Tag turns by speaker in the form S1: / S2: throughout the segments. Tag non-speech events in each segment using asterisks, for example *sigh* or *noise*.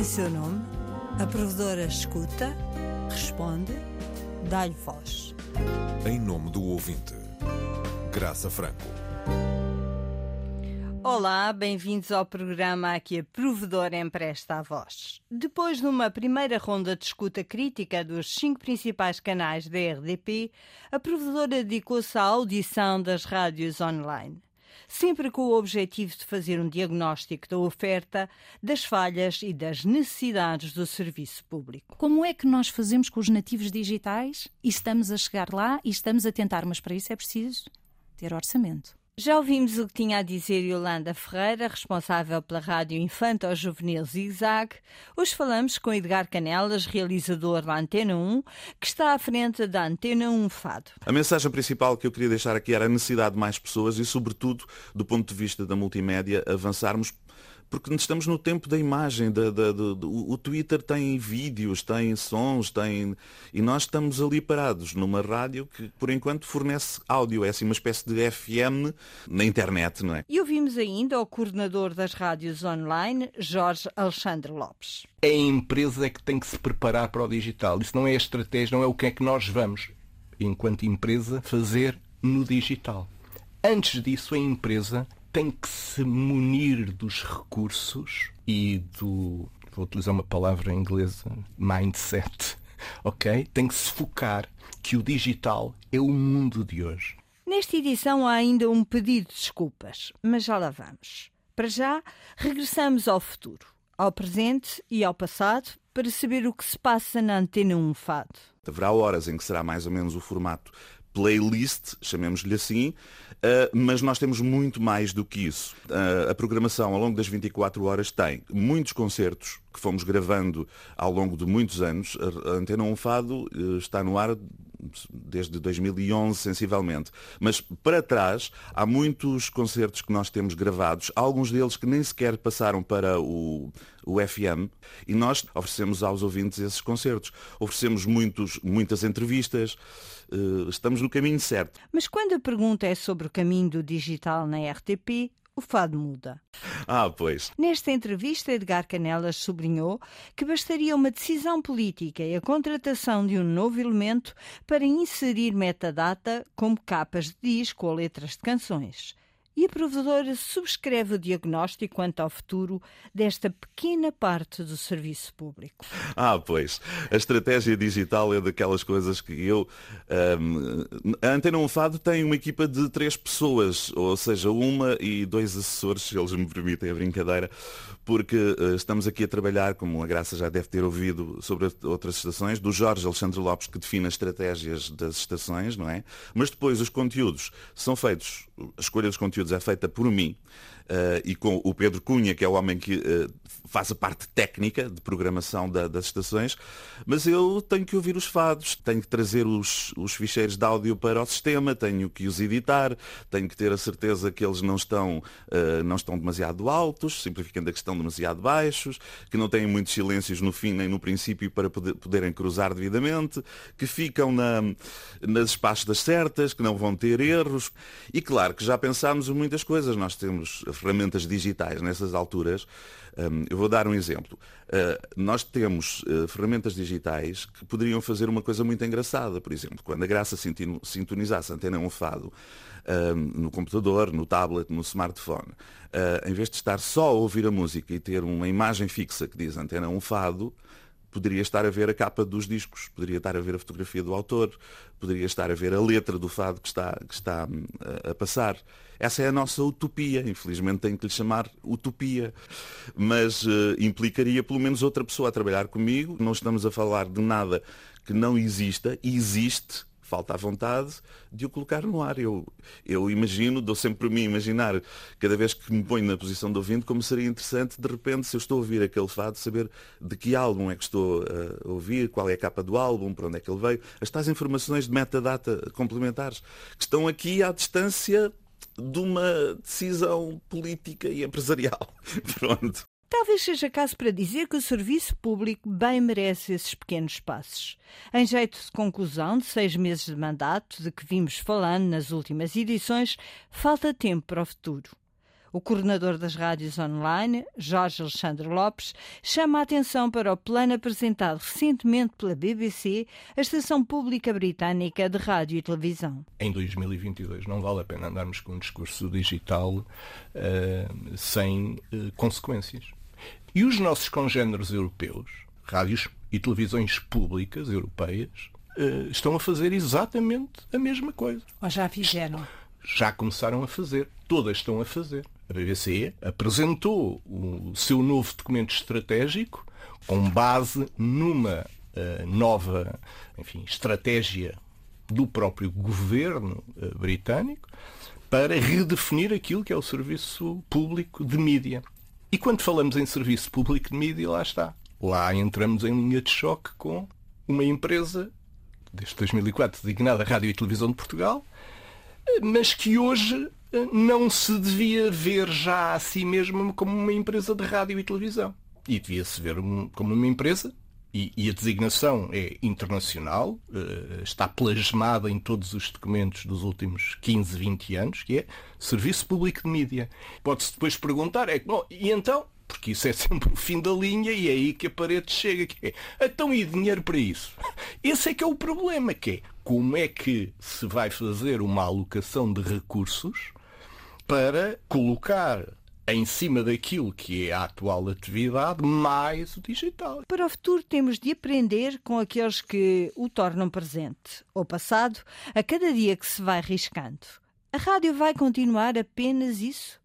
S1: Em seu nome, a provedora escuta, responde, dá-lhe voz.
S2: Em nome do ouvinte, Graça Franco.
S1: Olá, bem-vindos ao programa a que a provedora empresta a voz. Depois de uma primeira ronda de escuta crítica dos cinco principais canais da RDP, a provedora dedicou-se à audição das rádios online sempre com o objetivo de fazer um diagnóstico da oferta, das falhas e das necessidades do serviço público.
S3: Como é que nós fazemos com os nativos digitais? E estamos a chegar lá e estamos a tentar, mas para isso é preciso ter orçamento.
S1: Já ouvimos o que tinha a dizer Yolanda Ferreira, responsável pela Rádio Infanto Juvenil Zigzag. Hoje falamos com Edgar Canelas, realizador da Antena 1, que está à frente da Antena 1 Fado.
S4: A mensagem principal que eu queria deixar aqui era a necessidade de mais pessoas e, sobretudo, do ponto de vista da multimédia, avançarmos porque estamos no tempo da imagem, da, da, da, o Twitter tem vídeos, tem sons, tem. E nós estamos ali parados numa rádio que, por enquanto, fornece áudio. É assim uma espécie de FM na internet, não é?
S1: E ouvimos ainda o coordenador das rádios online, Jorge Alexandre Lopes.
S5: É a empresa que tem que se preparar para o digital. Isso não é a estratégia, não é o que é que nós vamos, enquanto empresa, fazer no digital. Antes disso, a empresa tem que se munir dos recursos e do, vou utilizar uma palavra inglesa, mindset, *laughs* ok? Tem que se focar que o digital é o mundo de hoje.
S1: Nesta edição há ainda um pedido de desculpas, mas já lá vamos. Para já, regressamos ao futuro, ao presente e ao passado para saber o que se passa na Antena 1 Fado.
S4: Haverá horas em que será mais ou menos o formato playlist, chamemos-lhe assim, Uh, mas nós temos muito mais do que isso. Uh, a programação ao longo das 24 horas tem muitos concertos que fomos gravando ao longo de muitos anos. A Antena 1 Fado uh, está no ar desde 2011, sensivelmente. Mas para trás, há muitos concertos que nós temos gravados, alguns deles que nem sequer passaram para o, o FM, e nós oferecemos aos ouvintes esses concertos. Oferecemos muitos, muitas entrevistas, uh, estamos no caminho certo.
S1: Mas quando a pergunta é sobre o caminho do digital na RTP, o fado muda.
S4: Ah, pois.
S1: Nesta entrevista, Edgar Canelas sublinhou que bastaria uma decisão política e a contratação de um novo elemento para inserir metadata como capas de disco ou letras de canções e a provedora subscreve o diagnóstico quanto ao futuro desta pequena parte do serviço público.
S4: Ah, pois. A estratégia digital é daquelas coisas que eu. Um, a Antena 1 Fado tem uma equipa de três pessoas, ou seja, uma e dois assessores, se eles me permitem a brincadeira, porque uh, estamos aqui a trabalhar, como a Graça já deve ter ouvido sobre outras estações, do Jorge Alexandre Lopes, que define as estratégias das estações, não é? Mas depois os conteúdos são feitos, a escolha dos conteúdos é feita por mim, uh, e com o Pedro Cunha, que é o homem que uh, faz a parte técnica de programação da, das estações, mas eu tenho que ouvir os fados, tenho que trazer os, os ficheiros de áudio para o sistema, tenho que os editar, tenho que ter a certeza que eles não estão, uh, não estão demasiado altos, simplificando a questão demasiado baixos, que não têm muitos silêncios no fim nem no princípio para poder, poderem cruzar devidamente, que ficam na, nas espaços certas, que não vão ter erros. E claro que já pensámos em muitas coisas. Nós temos ferramentas digitais nessas alturas. Um, eu vou dar um exemplo. Uh, nós temos uh, ferramentas digitais que poderiam fazer uma coisa muito engraçada. Por exemplo, quando a Graça sintonizasse a antena um fado no computador, no tablet, no smartphone, uh, em vez de estar só a ouvir a música e ter uma imagem fixa que diz antena um fado, poderia estar a ver a capa dos discos, poderia estar a ver a fotografia do autor, poderia estar a ver a letra do fado que está, que está a, a passar. Essa é a nossa utopia. Infelizmente tenho que lhe chamar utopia. Mas uh, implicaria pelo menos outra pessoa a trabalhar comigo. Não estamos a falar de nada que não exista. Existe, falta a vontade de o colocar no ar. Eu, eu imagino, dou sempre para mim imaginar, cada vez que me ponho na posição de ouvinte, como seria interessante, de repente, se eu estou a ouvir aquele fado, saber de que álbum é que estou a ouvir, qual é a capa do álbum, para onde é que ele veio. As tais informações de metadata complementares que estão aqui à distância de uma decisão política e empresarial. *laughs* Pronto.
S1: Talvez seja caso para dizer que o serviço público bem merece esses pequenos passos. Em jeito de conclusão de seis meses de mandato, de que vimos falando nas últimas edições, falta tempo para o futuro. O coordenador das rádios online, Jorge Alexandre Lopes, chama a atenção para o plano apresentado recentemente pela BBC, a estação pública britânica de rádio e televisão.
S5: Em 2022 não vale a pena andarmos com um discurso digital uh, sem uh, consequências. E os nossos congêneres europeus, rádios e televisões públicas europeias, uh, estão a fazer exatamente a mesma coisa.
S3: Ou já fizeram?
S5: Já começaram a fazer. Todas estão a fazer. A BBC apresentou o seu novo documento estratégico com base numa uh, nova enfim, estratégia do próprio governo uh, britânico para redefinir aquilo que é o serviço público de mídia. E quando falamos em serviço público de mídia, lá está. Lá entramos em linha de choque com uma empresa, desde 2004 designada Rádio e Televisão de Portugal, mas que hoje eh, não se devia ver já a si mesma como uma empresa de rádio e televisão. E devia-se ver como uma empresa, e, e, a designação é internacional, eh, está plasmada em todos os documentos dos últimos 15, 20 anos, que é Serviço Público de Mídia. Pode-se depois perguntar, é, bom, e então? Porque isso é *laughs* sempre o fim da linha e é aí que a parede chega. Que é, então e dinheiro para isso? *laughs* Esse é que é o problema, que é como é que se vai fazer uma alocação de recursos para colocar em cima daquilo que é a atual atividade, mais o digital.
S1: Para o futuro, temos de aprender com aqueles que o tornam presente ou passado a cada dia que se vai riscando. A rádio vai continuar apenas isso?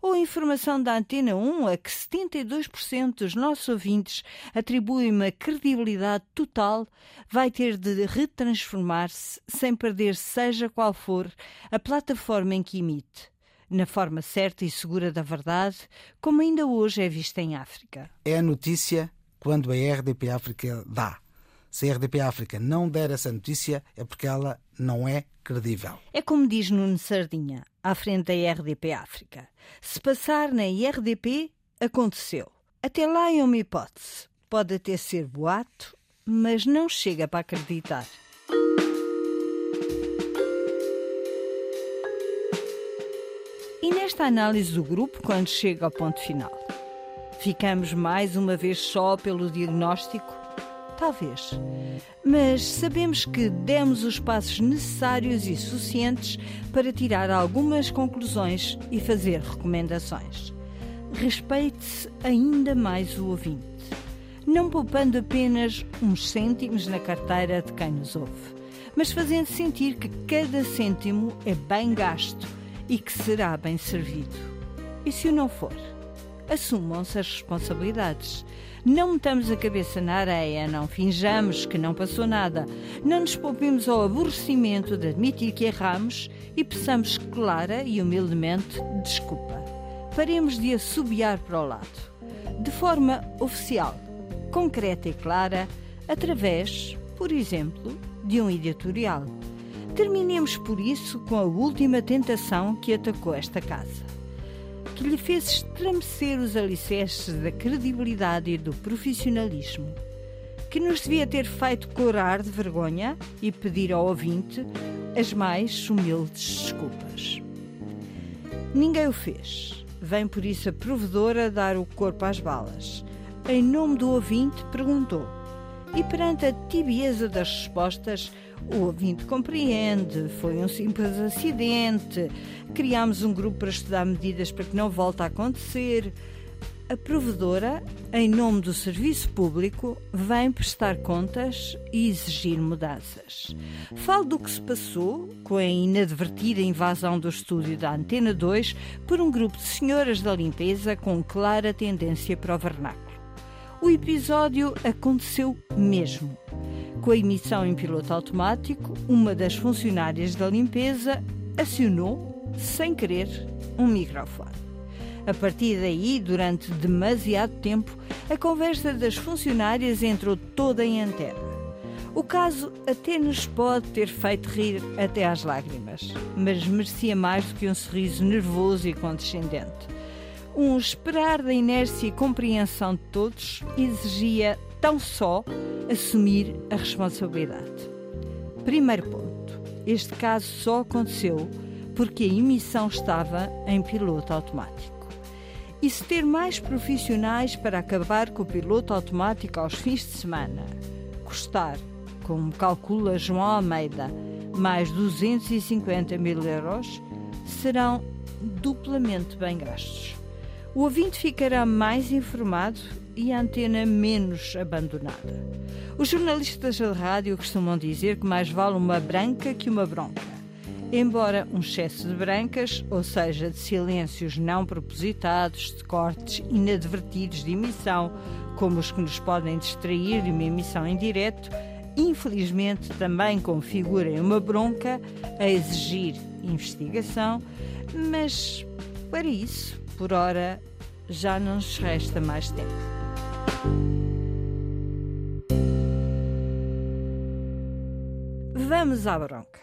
S1: Ou a informação da Antena 1 a que 72% dos nossos ouvintes atribuem uma credibilidade total vai ter de retransformar-se sem perder, seja qual for, a plataforma em que emite? Na forma certa e segura da verdade, como ainda hoje é vista em África.
S6: É a notícia quando a RDP África dá. Se a RDP África não der essa notícia, é porque ela não é credível.
S1: É como diz Nuno Sardinha, à frente da RDP África. Se passar na IRDP, aconteceu. Até lá é uma hipótese. Pode até ser boato, mas não chega para acreditar. E nesta análise do grupo, quando chega ao ponto final, ficamos mais uma vez só pelo diagnóstico? Talvez. Mas sabemos que demos os passos necessários e suficientes para tirar algumas conclusões e fazer recomendações. Respeite-se ainda mais o ouvinte, não poupando apenas uns cêntimos na carteira de quem nos ouve, mas fazendo sentir que cada cêntimo é bem gasto e que será bem servido. E se o não for? Assumam-se as responsabilidades. Não metamos a cabeça na areia, não finjamos que não passou nada, não nos poupemos ao aborrecimento de admitir que erramos e peçamos clara e humildemente desculpa. Paremos de assobiar para o lado, de forma oficial, concreta e clara, através, por exemplo, de um editorial. Terminemos por isso com a última tentação que atacou esta casa, que lhe fez estremecer os alicerces da credibilidade e do profissionalismo, que nos devia ter feito corar de vergonha e pedir ao ouvinte as mais humildes desculpas. Ninguém o fez. Vem por isso a provedora dar o corpo às balas. Em nome do ouvinte, perguntou. E perante a tibieza das respostas, o ouvinte compreende, foi um simples acidente, criámos um grupo para estudar medidas para que não volte a acontecer. A provedora, em nome do serviço público, vem prestar contas e exigir mudanças. Falo do que se passou com a inadvertida invasão do estúdio da Antena 2 por um grupo de senhoras da limpeza com clara tendência para o vernáculo. O episódio aconteceu mesmo. Com a emissão em piloto automático, uma das funcionárias da limpeza acionou, sem querer, um microfone. A partir daí, durante demasiado tempo, a conversa das funcionárias entrou toda em antena. O caso até nos pode ter feito rir até às lágrimas, mas merecia mais do que um sorriso nervoso e condescendente. Um esperar da inércia e compreensão de todos exigia tão só assumir a responsabilidade. Primeiro ponto: este caso só aconteceu porque a emissão estava em piloto automático. E se ter mais profissionais para acabar com o piloto automático aos fins de semana custar, como calcula João Almeida, mais 250 mil euros, serão duplamente bem gastos. O ouvinte ficará mais informado e a antena menos abandonada. Os jornalistas de rádio costumam dizer que mais vale uma branca que uma bronca. Embora um excesso de brancas, ou seja, de silêncios não propositados, de cortes inadvertidos de emissão, como os que nos podem distrair de uma emissão em direto, infelizmente também configurem uma bronca a exigir investigação, mas para isso, por hora, já não nos resta mais tempo. Vamos à bronca.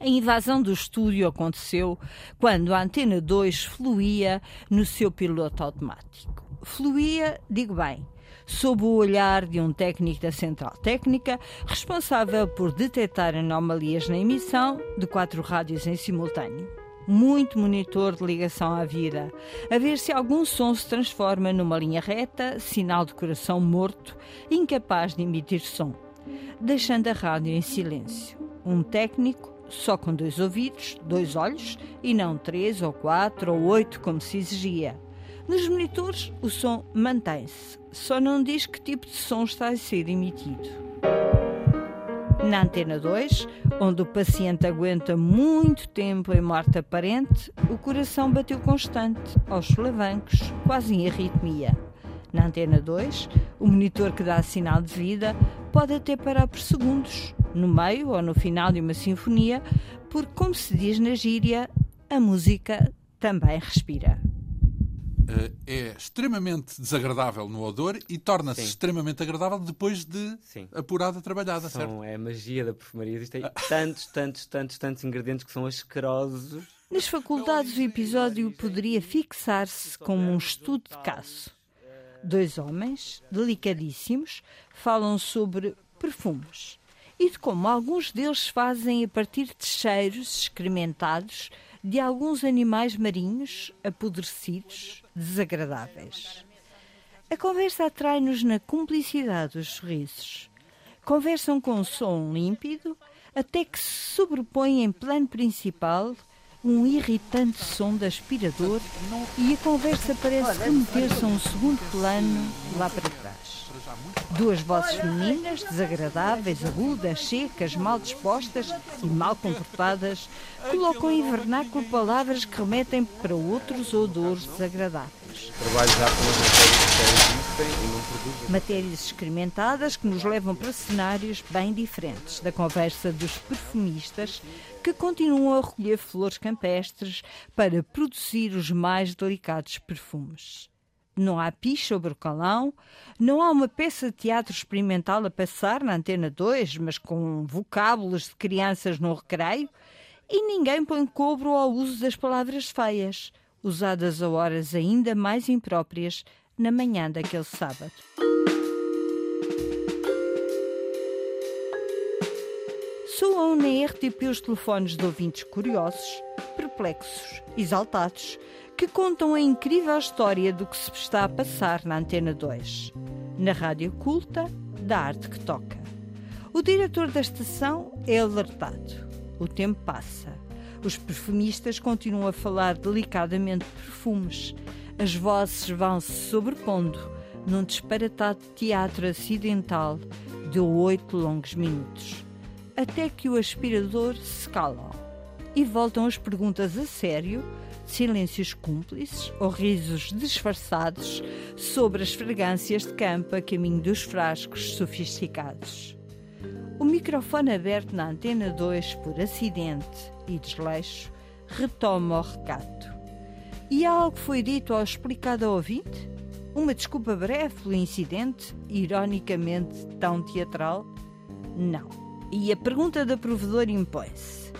S1: A invasão do estúdio aconteceu quando a Antena 2 fluía no seu piloto automático. Fluía, digo bem, sob o olhar de um técnico da Central Técnica, responsável por detectar anomalias na emissão de quatro rádios em simultâneo. Muito monitor de ligação à vida, a ver se algum som se transforma numa linha reta, sinal de coração morto, incapaz de emitir som, deixando a rádio em silêncio. Um técnico só com dois ouvidos, dois olhos e não três ou quatro ou oito como se exigia. Nos monitores, o som mantém-se, só não diz que tipo de som está a ser emitido. Na antena 2, onde o paciente aguenta muito tempo em morte aparente, o coração bateu constante, aos solavancos, quase em arritmia. Na antena 2, o monitor que dá sinal de vida pode até parar por segundos, no meio ou no final de uma sinfonia, porque, como se diz na gíria, a música também respira.
S7: Uh, é extremamente desagradável no odor e torna-se extremamente agradável depois de Sim. apurada, trabalhada,
S8: são,
S7: certo?
S8: É a magia da perfumaria. Existem tantos, tantos, tantos, tantos ingredientes que são asquerosos.
S1: Nas faculdades, o episódio poderia fixar-se como um estudo de caso. Dois homens, delicadíssimos, falam sobre perfumes e de como alguns deles fazem a partir de cheiros experimentados de alguns animais marinhos apodrecidos, desagradáveis. A conversa atrai-nos na cumplicidade dos sorrisos. Conversam com um som límpido, até que se sobrepõe em plano principal um irritante som de aspirador e a conversa parece remeter-se a um segundo plano lá para trás. Duas vozes femininas, desagradáveis, agudas, secas, mal dispostas e mal comportadas, colocam em vernáculo palavras que remetem para outros odores desagradáveis.
S8: Trabalho já com existem e não produzem.
S1: Matérias experimentadas que nos levam para cenários bem diferentes da conversa dos perfumistas que continuam a recolher flores campestres para produzir os mais delicados perfumes não há picha sobre o calão, não há uma peça de teatro experimental a passar na Antena 2, mas com vocábulos de crianças no recreio, e ninguém põe cobro ao uso das palavras feias, usadas a horas ainda mais impróprias na manhã daquele sábado. Soam na RTP os telefones de ouvintes curiosos, perplexos, exaltados, que contam a incrível história do que se está a passar na Antena 2, na rádio culta da arte que toca. O diretor da estação é alertado. O tempo passa. Os perfumistas continuam a falar delicadamente de perfumes. As vozes vão se sobrepondo num disparatado teatro acidental de oito longos minutos, até que o aspirador se cala e voltam as perguntas a sério silêncios cúmplices ou risos disfarçados sobre as fragrâncias de campo a caminho dos frascos sofisticados. O microfone aberto na antena 2 por acidente e desleixo retoma o recato. E algo foi dito ou explicado ao ouvinte? Uma desculpa breve pelo incidente, ironicamente tão teatral? Não. E a pergunta da provedor impõe-se.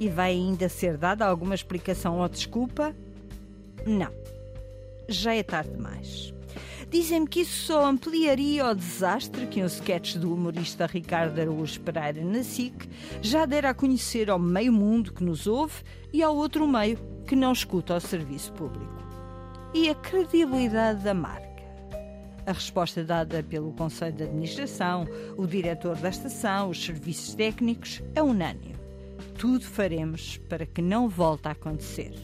S1: E vai ainda ser dada alguma explicação ou desculpa? Não. Já é tarde demais. Dizem-me que isso só ampliaria o desastre que um sketch do humorista Ricardo Araújo Pereira na SIC já dera a conhecer ao meio mundo que nos ouve e ao outro meio que não escuta o serviço público. e a credibilidade da marca. A resposta dada pelo Conselho de Administração, o diretor da estação, os serviços técnicos é unânime. Tudo faremos para que não volte a acontecer.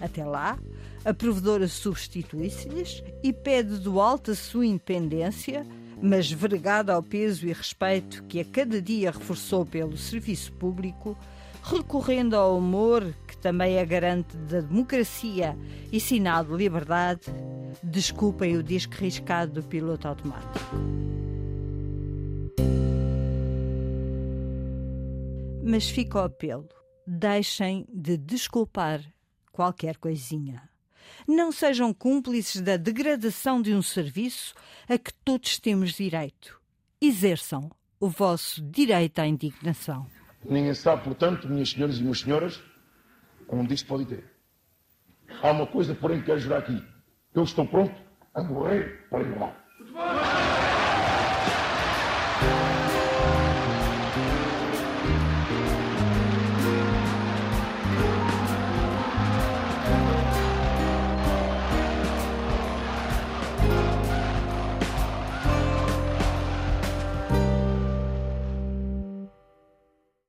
S1: Até lá, a provedora substitui-se-lhes e pede do alto a sua independência, mas vergada ao peso e respeito que a cada dia reforçou pelo serviço público, recorrendo ao humor, que também é garante da democracia e sinal de liberdade, desculpem o disco riscado do piloto automático. Mas fica o apelo: deixem de desculpar qualquer coisinha. Não sejam cúmplices da degradação de um serviço a que todos temos direito. Exerçam o vosso direito à indignação.
S9: Ninguém sabe, portanto, minhas senhoras e meus senhores, onde isto pode ter. Há uma coisa, porém, que quero jurar aqui. Eu estou pronto a morrer para igual.